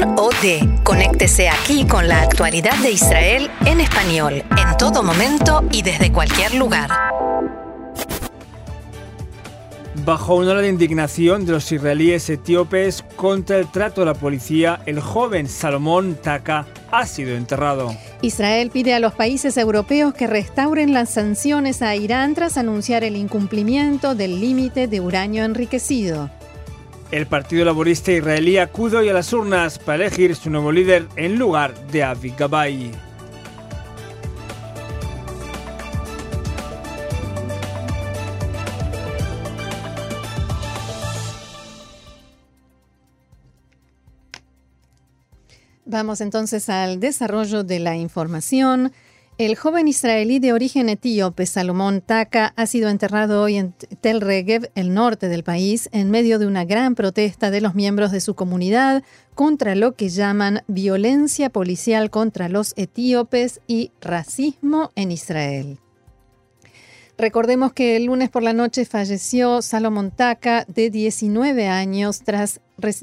Con o de. Conéctese aquí con la actualidad de Israel en español, en todo momento y desde cualquier lugar. Bajo una ola de indignación de los israelíes etíopes contra el trato de la policía, el joven Salomón Taka ha sido enterrado. Israel pide a los países europeos que restauren las sanciones a Irán tras anunciar el incumplimiento del límite de uranio enriquecido. El Partido Laborista Israelí acude hoy a las urnas para elegir su nuevo líder en lugar de Avi Gabay. Vamos entonces al desarrollo de la información. El joven israelí de origen etíope, Salomón Taka, ha sido enterrado hoy en Tel Regev, el norte del país, en medio de una gran protesta de los miembros de su comunidad contra lo que llaman violencia policial contra los etíopes y racismo en Israel. Recordemos que el lunes por la noche falleció Salomón Taka, de 19 años, tras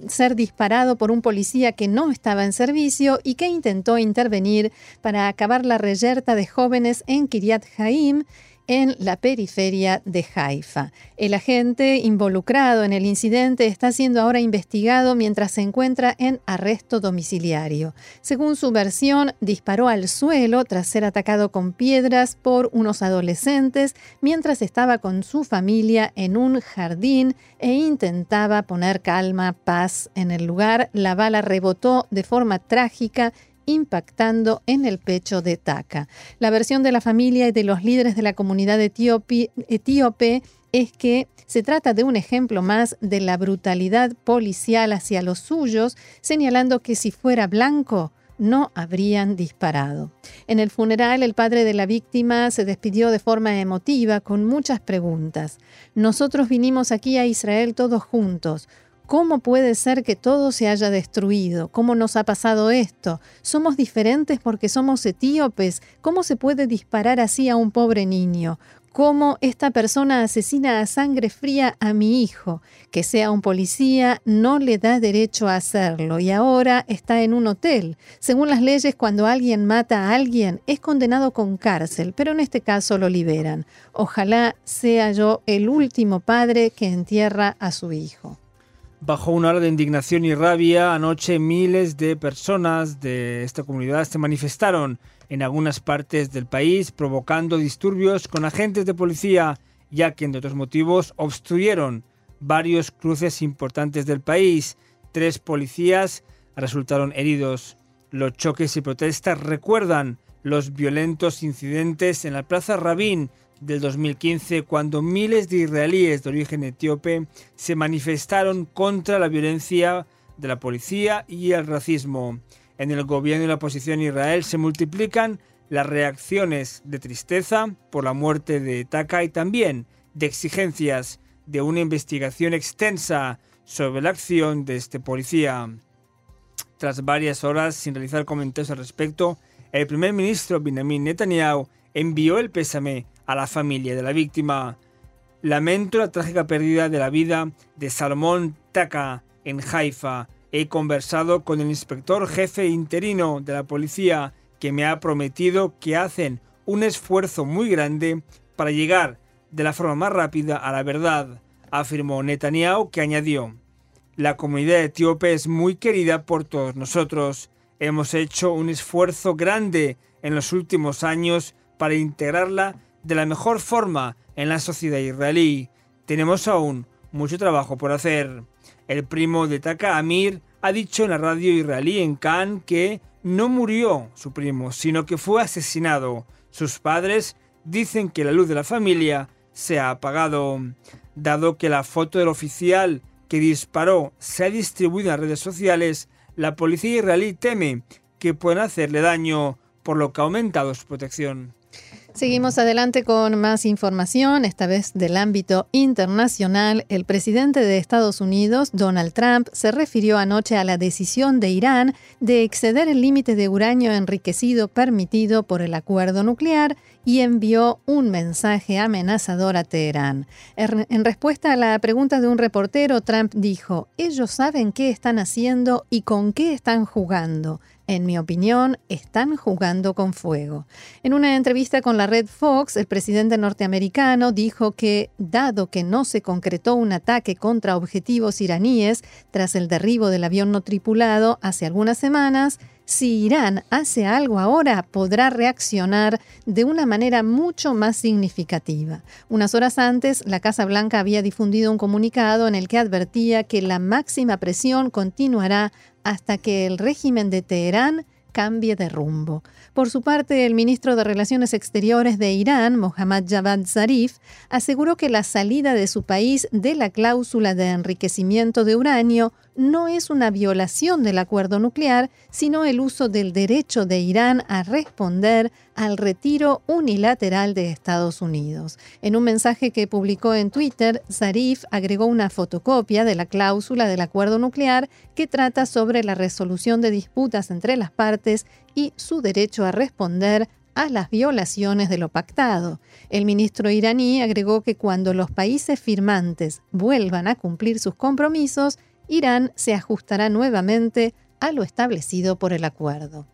ser disparado por un policía que no estaba en servicio y que intentó intervenir para acabar la reyerta de jóvenes en Kiryat Haim en la periferia de Haifa. El agente involucrado en el incidente está siendo ahora investigado mientras se encuentra en arresto domiciliario. Según su versión, disparó al suelo tras ser atacado con piedras por unos adolescentes mientras estaba con su familia en un jardín e intentaba poner calma, paz en el lugar. La bala rebotó de forma trágica impactando en el pecho de Taka. La versión de la familia y de los líderes de la comunidad etíope, etíope es que se trata de un ejemplo más de la brutalidad policial hacia los suyos, señalando que si fuera blanco, no habrían disparado. En el funeral, el padre de la víctima se despidió de forma emotiva con muchas preguntas. Nosotros vinimos aquí a Israel todos juntos. ¿Cómo puede ser que todo se haya destruido? ¿Cómo nos ha pasado esto? ¿Somos diferentes porque somos etíopes? ¿Cómo se puede disparar así a un pobre niño? ¿Cómo esta persona asesina a sangre fría a mi hijo? Que sea un policía no le da derecho a hacerlo y ahora está en un hotel. Según las leyes, cuando alguien mata a alguien es condenado con cárcel, pero en este caso lo liberan. Ojalá sea yo el último padre que entierra a su hijo. Bajo una hora de indignación y rabia, anoche miles de personas de esta comunidad se manifestaron en algunas partes del país, provocando disturbios con agentes de policía, ya que, entre otros motivos, obstruyeron varios cruces importantes del país. Tres policías resultaron heridos. Los choques y protestas recuerdan los violentos incidentes en la Plaza Rabin del 2015 cuando miles de israelíes de origen etíope se manifestaron contra la violencia de la policía y el racismo. En el gobierno y la oposición Israel se multiplican las reacciones de tristeza por la muerte de Taka y también de exigencias de una investigación extensa sobre la acción de este policía. Tras varias horas sin realizar comentarios al respecto, el primer ministro Benjamin Netanyahu envió el pésame a la familia de la víctima. Lamento la trágica pérdida de la vida de Salomón Taka en Haifa. He conversado con el inspector jefe interino de la policía que me ha prometido que hacen un esfuerzo muy grande para llegar de la forma más rápida a la verdad, afirmó Netanyahu, que añadió, la comunidad etíope es muy querida por todos nosotros. Hemos hecho un esfuerzo grande en los últimos años para integrarla de la mejor forma en la sociedad israelí. Tenemos aún mucho trabajo por hacer. El primo de Taka Amir ha dicho en la radio israelí en Cannes que no murió su primo, sino que fue asesinado. Sus padres dicen que la luz de la familia se ha apagado. Dado que la foto del oficial que disparó se ha distribuido en redes sociales, la policía israelí teme que puedan hacerle daño, por lo que ha aumentado su protección. Seguimos adelante con más información, esta vez del ámbito internacional. El presidente de Estados Unidos, Donald Trump, se refirió anoche a la decisión de Irán de exceder el límite de uranio enriquecido permitido por el acuerdo nuclear y envió un mensaje amenazador a Teherán. En respuesta a la pregunta de un reportero, Trump dijo, ellos saben qué están haciendo y con qué están jugando. En mi opinión, están jugando con fuego. En una entrevista con la red Fox, el presidente norteamericano dijo que, dado que no se concretó un ataque contra objetivos iraníes tras el derribo del avión no tripulado hace algunas semanas, si Irán hace algo ahora, podrá reaccionar de una manera mucho más significativa. Unas horas antes, la Casa Blanca había difundido un comunicado en el que advertía que la máxima presión continuará hasta que el régimen de Teherán cambie de rumbo. Por su parte, el ministro de Relaciones Exteriores de Irán, Mohammad Javad Zarif, aseguró que la salida de su país de la cláusula de enriquecimiento de uranio no es una violación del acuerdo nuclear, sino el uso del derecho de Irán a responder al retiro unilateral de Estados Unidos. En un mensaje que publicó en Twitter, Zarif agregó una fotocopia de la cláusula del acuerdo nuclear que trata sobre la resolución de disputas entre las partes y su derecho a responder a las violaciones de lo pactado. El ministro iraní agregó que cuando los países firmantes vuelvan a cumplir sus compromisos, Irán se ajustará nuevamente a lo establecido por el acuerdo.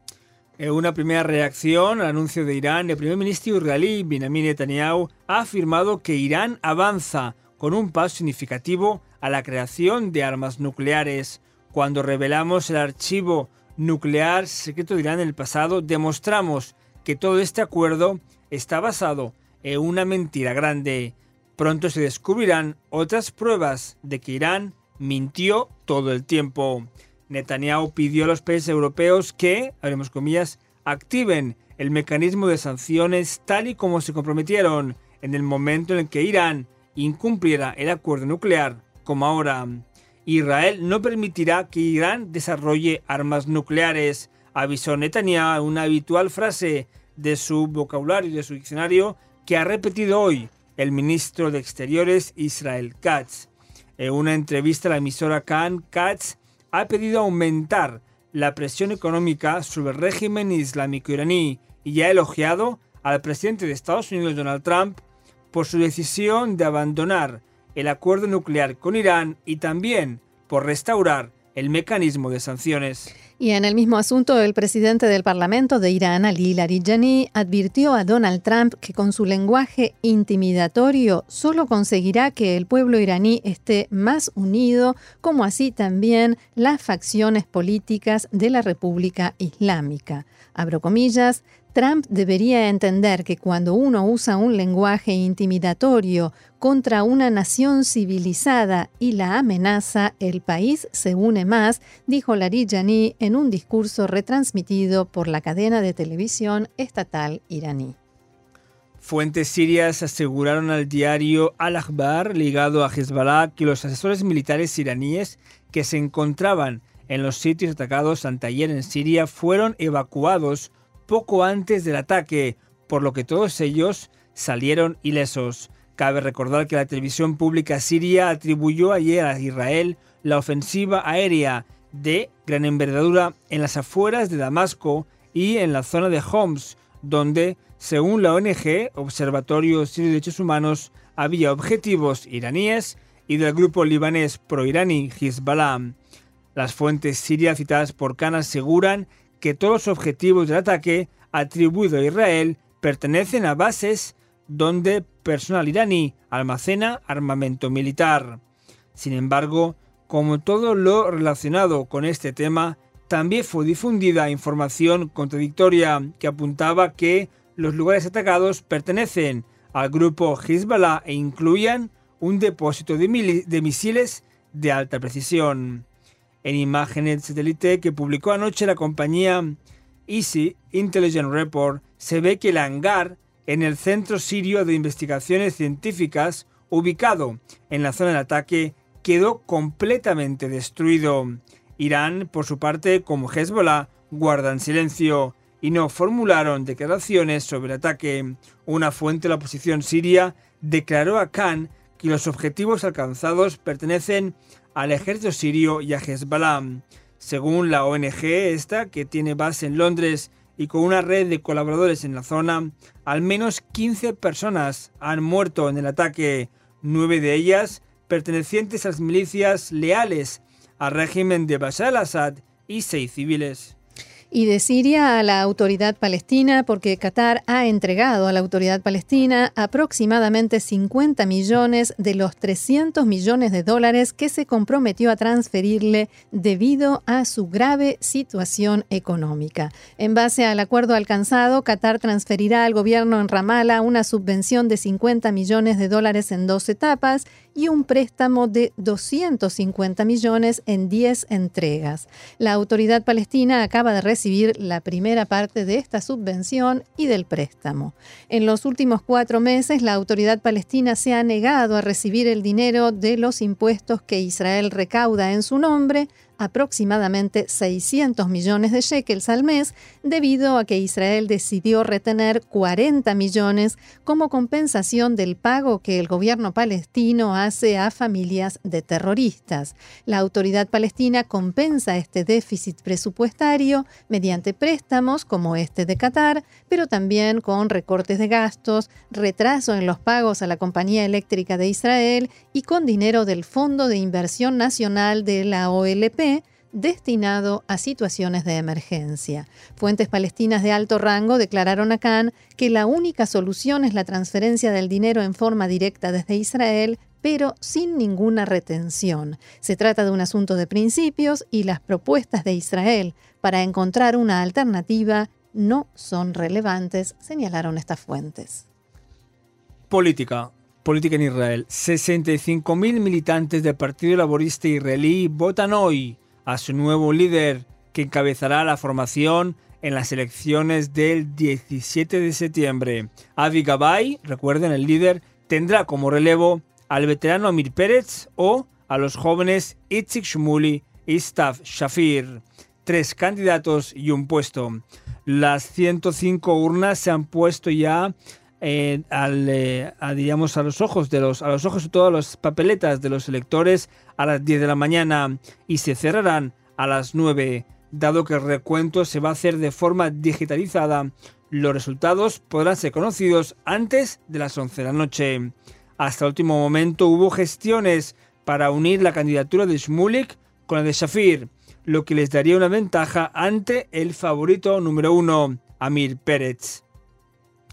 En una primera reacción al anuncio de Irán, el primer ministro israelí Benjamin Netanyahu ha afirmado que Irán avanza con un paso significativo a la creación de armas nucleares. Cuando revelamos el archivo nuclear secreto de Irán en el pasado, demostramos que todo este acuerdo está basado en una mentira grande. Pronto se descubrirán otras pruebas de que Irán mintió todo el tiempo. Netanyahu pidió a los países europeos que, haremos comillas, activen el mecanismo de sanciones tal y como se comprometieron en el momento en el que Irán incumpliera el acuerdo nuclear, como ahora. Israel no permitirá que Irán desarrolle armas nucleares, avisó Netanyahu una habitual frase de su vocabulario y de su diccionario que ha repetido hoy el ministro de Exteriores Israel Katz. En una entrevista a la emisora Khan, Katz ha pedido aumentar la presión económica sobre el régimen islámico iraní y ha elogiado al presidente de Estados Unidos Donald Trump por su decisión de abandonar el acuerdo nuclear con Irán y también por restaurar el mecanismo de sanciones. Y en el mismo asunto, el presidente del Parlamento de Irán, Ali Larijani, advirtió a Donald Trump que con su lenguaje intimidatorio solo conseguirá que el pueblo iraní esté más unido, como así también las facciones políticas de la República Islámica. Abro comillas, Trump debería entender que cuando uno usa un lenguaje intimidatorio contra una nación civilizada y la amenaza, el país se une más, dijo Larijani en un discurso retransmitido por la cadena de televisión estatal iraní. Fuentes sirias aseguraron al diario Al-Akhbar, ligado a Hezbollah, que los asesores militares iraníes que se encontraban en los sitios atacados anteayer en Siria fueron evacuados poco antes del ataque, por lo que todos ellos salieron ilesos. Cabe recordar que la televisión pública siria atribuyó ayer a Israel la ofensiva aérea de gran envergadura en las afueras de Damasco y en la zona de Homs, donde, según la ONG Observatorio Sirio de Derechos Humanos, había objetivos iraníes y del grupo libanés pro-iraní Hezbollah. Las fuentes sirias citadas por Khan aseguran que todos los objetivos del ataque atribuido a Israel pertenecen a bases donde personal iraní almacena armamento militar. Sin embargo, como todo lo relacionado con este tema, también fue difundida información contradictoria que apuntaba que los lugares atacados pertenecen al grupo Hezbollah e incluían un depósito de, de misiles de alta precisión en imágenes satélite que publicó anoche la compañía Easy Intelligence Report, se ve que el hangar en el Centro Sirio de Investigaciones Científicas, ubicado en la zona del ataque, quedó completamente destruido. Irán, por su parte, como Hezbollah, guardan silencio. y no formularon declaraciones sobre el ataque. Una fuente de la oposición siria declaró a Khan que los objetivos alcanzados pertenecen al ejército sirio y a Hezbollah. Según la ONG esta, que tiene base en Londres y con una red de colaboradores en la zona, al menos 15 personas han muerto en el ataque, nueve de ellas pertenecientes a las milicias leales al régimen de Bashar al-Assad y seis civiles y de Siria a la autoridad palestina porque Qatar ha entregado a la autoridad palestina aproximadamente 50 millones de los 300 millones de dólares que se comprometió a transferirle debido a su grave situación económica. En base al acuerdo alcanzado, Qatar transferirá al gobierno en Ramallah una subvención de 50 millones de dólares en dos etapas y un préstamo de 250 millones en 10 entregas. La autoridad palestina acaba de recibir la primera parte de esta subvención y del préstamo. En los últimos cuatro meses, la autoridad palestina se ha negado a recibir el dinero de los impuestos que Israel recauda en su nombre aproximadamente 600 millones de shekels al mes debido a que Israel decidió retener 40 millones como compensación del pago que el gobierno palestino hace a familias de terroristas. La autoridad palestina compensa este déficit presupuestario mediante préstamos como este de Qatar, pero también con recortes de gastos, retraso en los pagos a la compañía eléctrica de Israel y con dinero del Fondo de Inversión Nacional de la OLP destinado a situaciones de emergencia. Fuentes palestinas de alto rango declararon a Khan que la única solución es la transferencia del dinero en forma directa desde Israel, pero sin ninguna retención. Se trata de un asunto de principios y las propuestas de Israel para encontrar una alternativa no son relevantes, señalaron estas fuentes. Política. Política en Israel. 65.000 militantes del Partido Laborista Israelí votan hoy a su nuevo líder que encabezará la formación en las elecciones del 17 de septiembre. Avi Gabay, recuerden, el líder, tendrá como relevo al veterano Amir Pérez o a los jóvenes Itzik Shmuli y Stav Shafir. Tres candidatos y un puesto. Las 105 urnas se han puesto ya eh, a, digamos, a los ojos de los, a los ojos de todas las papeletas de los electores a las 10 de la mañana y se cerrarán a las 9. Dado que el recuento se va a hacer de forma digitalizada, los resultados podrán ser conocidos antes de las 11 de la noche. Hasta el último momento hubo gestiones para unir la candidatura de Shmulik con la de Shafir, lo que les daría una ventaja ante el favorito número uno, Amir Pérez.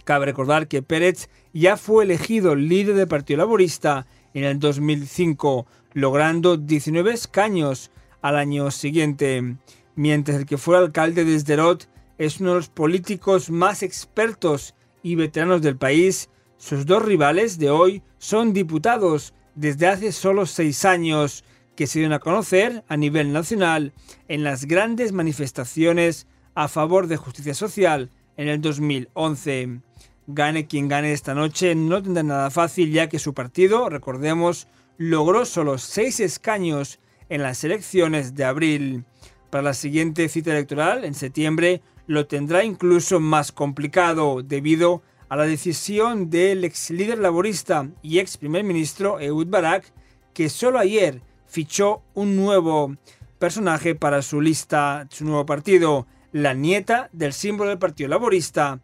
Cabe recordar que Pérez ya fue elegido líder del Partido Laborista en el 2005, logrando 19 escaños al año siguiente, mientras el que fue alcalde de Sderot es uno de los políticos más expertos y veteranos del país. Sus dos rivales de hoy son diputados desde hace solo seis años, que se dieron a conocer a nivel nacional en las grandes manifestaciones a favor de justicia social en el 2011. Gane quien gane esta noche, no tendrá nada fácil ya que su partido, recordemos, logró solo seis escaños en las elecciones de abril. Para la siguiente cita electoral, en septiembre, lo tendrá incluso más complicado debido a la decisión del ex líder laborista y ex primer ministro Ehud Barak, que solo ayer fichó un nuevo personaje para su lista, su nuevo partido, la nieta del símbolo del Partido Laborista,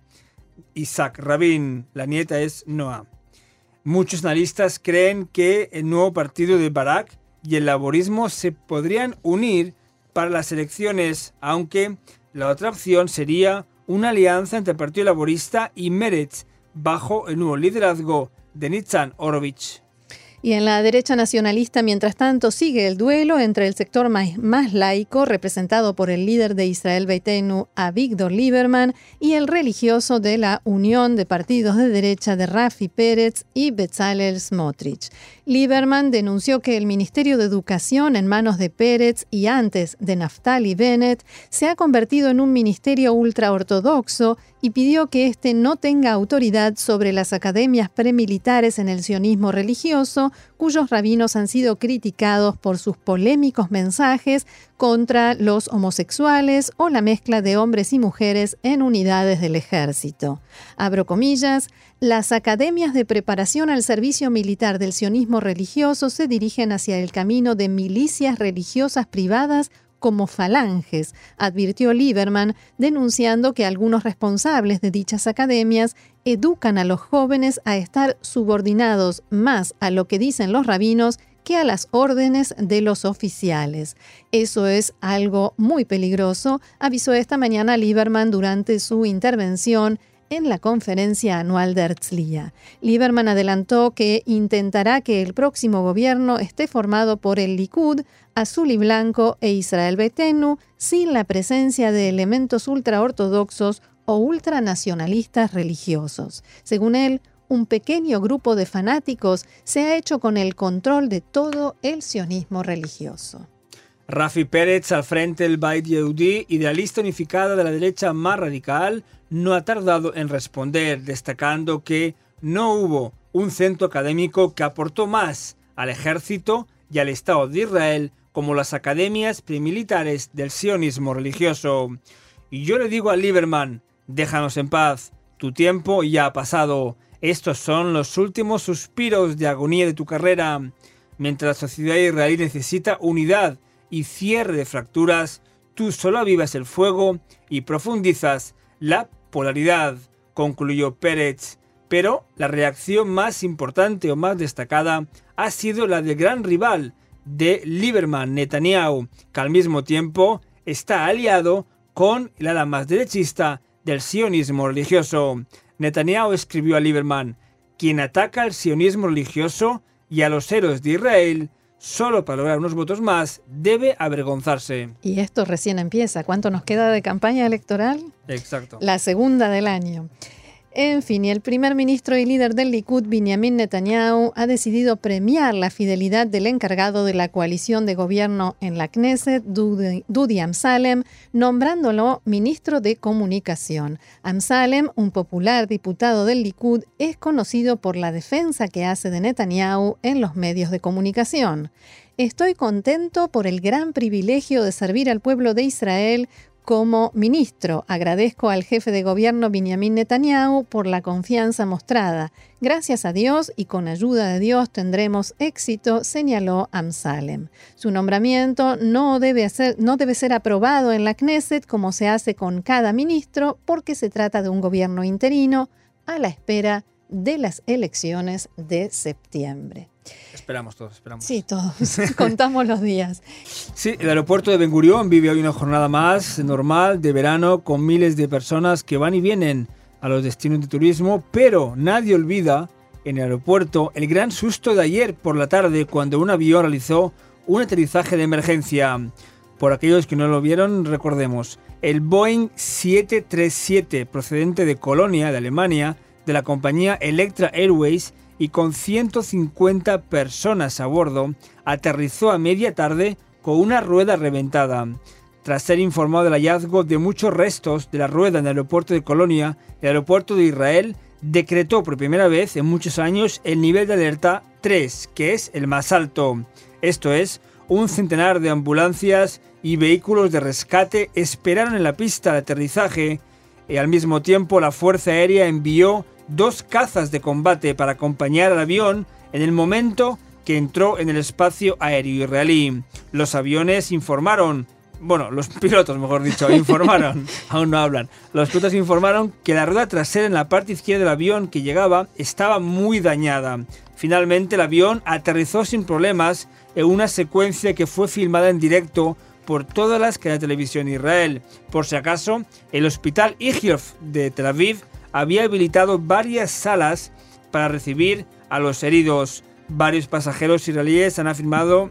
Isaac Rabin. La nieta es Noah. Muchos analistas creen que el nuevo partido de Barak y el laborismo se podrían unir para las elecciones, aunque la otra opción sería una alianza entre el Partido Laborista y Meretz bajo el nuevo liderazgo de Nitzan Orovich. Y en la derecha nacionalista, mientras tanto, sigue el duelo entre el sector más, laico, representado por el líder de Israel Beitenu, Avigdor Lieberman, y el religioso de la Unión de Partidos de Derecha de Rafi Pérez y Bezalel Smotrich. Lieberman denunció que el Ministerio de Educación en manos de Pérez y antes de Naftali Bennett se ha convertido en un ministerio ultraortodoxo y pidió que éste no tenga autoridad sobre las academias premilitares en el sionismo religioso Cuyos rabinos han sido criticados por sus polémicos mensajes contra los homosexuales o la mezcla de hombres y mujeres en unidades del ejército. Abro comillas, las academias de preparación al servicio militar del sionismo religioso se dirigen hacia el camino de milicias religiosas privadas como falanges, advirtió Lieberman, denunciando que algunos responsables de dichas academias educan a los jóvenes a estar subordinados más a lo que dicen los rabinos que a las órdenes de los oficiales. Eso es algo muy peligroso, avisó esta mañana Lieberman durante su intervención en la conferencia anual de Herzliya. Lieberman adelantó que intentará que el próximo gobierno esté formado por el Likud, Azul y Blanco e Israel Betenu, sin la presencia de elementos ultraortodoxos o ultranacionalistas religiosos. Según él, un pequeño grupo de fanáticos se ha hecho con el control de todo el sionismo religioso. Rafi Pérez, al frente del Bait Yehudi, idealista unificada de la derecha más radical, no ha tardado en responder, destacando que no hubo un centro académico que aportó más al ejército y al Estado de Israel como las academias premilitares del sionismo religioso. Y yo le digo a Lieberman, déjanos en paz, tu tiempo ya ha pasado, estos son los últimos suspiros de agonía de tu carrera. Mientras la sociedad israelí necesita unidad y cierre de fracturas, tú solo avivas el fuego y profundizas la polaridad, concluyó Pérez. Pero la reacción más importante o más destacada ha sido la del gran rival de Lieberman, Netanyahu, que al mismo tiempo está aliado con el ala más derechista del sionismo religioso. Netanyahu escribió a Lieberman, quien ataca al sionismo religioso y a los héroes de Israel solo para lograr unos votos más, debe avergonzarse. Y esto recién empieza. ¿Cuánto nos queda de campaña electoral? Exacto. La segunda del año. En fin, y el primer ministro y líder del Likud, Benjamin Netanyahu, ha decidido premiar la fidelidad del encargado de la coalición de gobierno en la Knesset, Dudi Amsalem, nombrándolo ministro de Comunicación. Amsalem, un popular diputado del Likud, es conocido por la defensa que hace de Netanyahu en los medios de comunicación. Estoy contento por el gran privilegio de servir al pueblo de Israel como ministro. Agradezco al jefe de gobierno Benjamin Netanyahu por la confianza mostrada. Gracias a Dios y con ayuda de Dios tendremos éxito, señaló Amsalem. Su nombramiento no debe, no debe ser aprobado en la Knesset como se hace con cada ministro porque se trata de un gobierno interino a la espera de las elecciones de septiembre. Esperamos todos, esperamos. Sí, todos. Contamos los días. Sí, el aeropuerto de Ben Gurión vive hoy una jornada más normal de verano con miles de personas que van y vienen a los destinos de turismo, pero nadie olvida en el aeropuerto el gran susto de ayer por la tarde cuando un avión realizó un aterrizaje de emergencia. Por aquellos que no lo vieron, recordemos, el Boeing 737 procedente de Colonia, de Alemania, de la compañía Electra Airways, y con 150 personas a bordo, aterrizó a media tarde con una rueda reventada. Tras ser informado del hallazgo de muchos restos de la rueda en el aeropuerto de Colonia, el aeropuerto de Israel decretó por primera vez en muchos años el nivel de alerta 3, que es el más alto. Esto es, un centenar de ambulancias y vehículos de rescate esperaron en la pista de aterrizaje y al mismo tiempo la Fuerza Aérea envió dos cazas de combate para acompañar al avión en el momento que entró en el espacio aéreo israelí. Los aviones informaron, bueno, los pilotos, mejor dicho, informaron, aún no hablan. Los pilotos informaron que la rueda trasera en la parte izquierda del avión que llegaba estaba muy dañada. Finalmente el avión aterrizó sin problemas en una secuencia que fue filmada en directo por todas las cadenas de televisión de Israel. Por si acaso, el hospital Igiov de Tel Aviv había habilitado varias salas para recibir a los heridos. Varios pasajeros israelíes han afirmado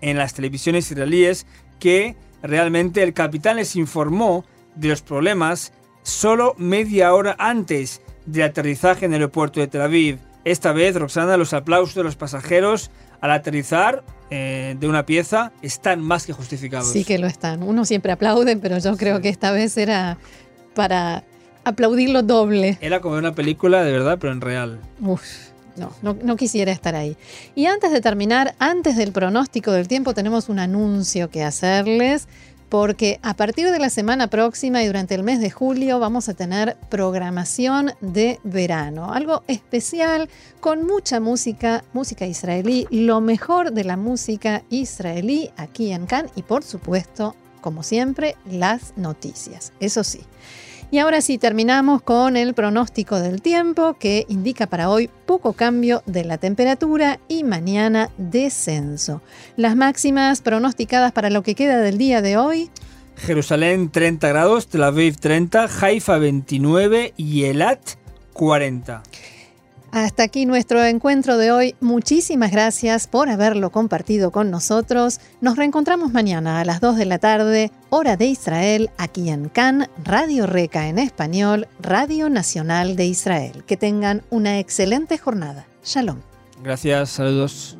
en las televisiones israelíes que realmente el capitán les informó de los problemas solo media hora antes del aterrizaje en el aeropuerto de Tel Aviv. Esta vez, Roxana, los aplausos de los pasajeros al aterrizar eh, de una pieza están más que justificados. Sí que lo están. Uno siempre aplaude, pero yo creo que esta vez era para aplaudirlo doble. Era como una película de verdad, pero en real. Uf, no, no, no, quisiera estar ahí. Y antes de terminar, antes del pronóstico del tiempo, tenemos un anuncio que hacerles porque a partir de la semana próxima y durante el mes de julio vamos a tener programación de verano, algo especial con mucha música, música israelí, lo mejor de la música israelí aquí en Cannes y por supuesto, como siempre, las noticias, eso sí. Y ahora sí, terminamos con el pronóstico del tiempo que indica para hoy poco cambio de la temperatura y mañana descenso. Las máximas pronosticadas para lo que queda del día de hoy. Jerusalén 30 grados, Tel Aviv 30, Haifa 29 y Elat 40. Hasta aquí nuestro encuentro de hoy. Muchísimas gracias por haberlo compartido con nosotros. Nos reencontramos mañana a las 2 de la tarde, hora de Israel, aquí en Cannes, Radio Reca en español, Radio Nacional de Israel. Que tengan una excelente jornada. Shalom. Gracias, saludos.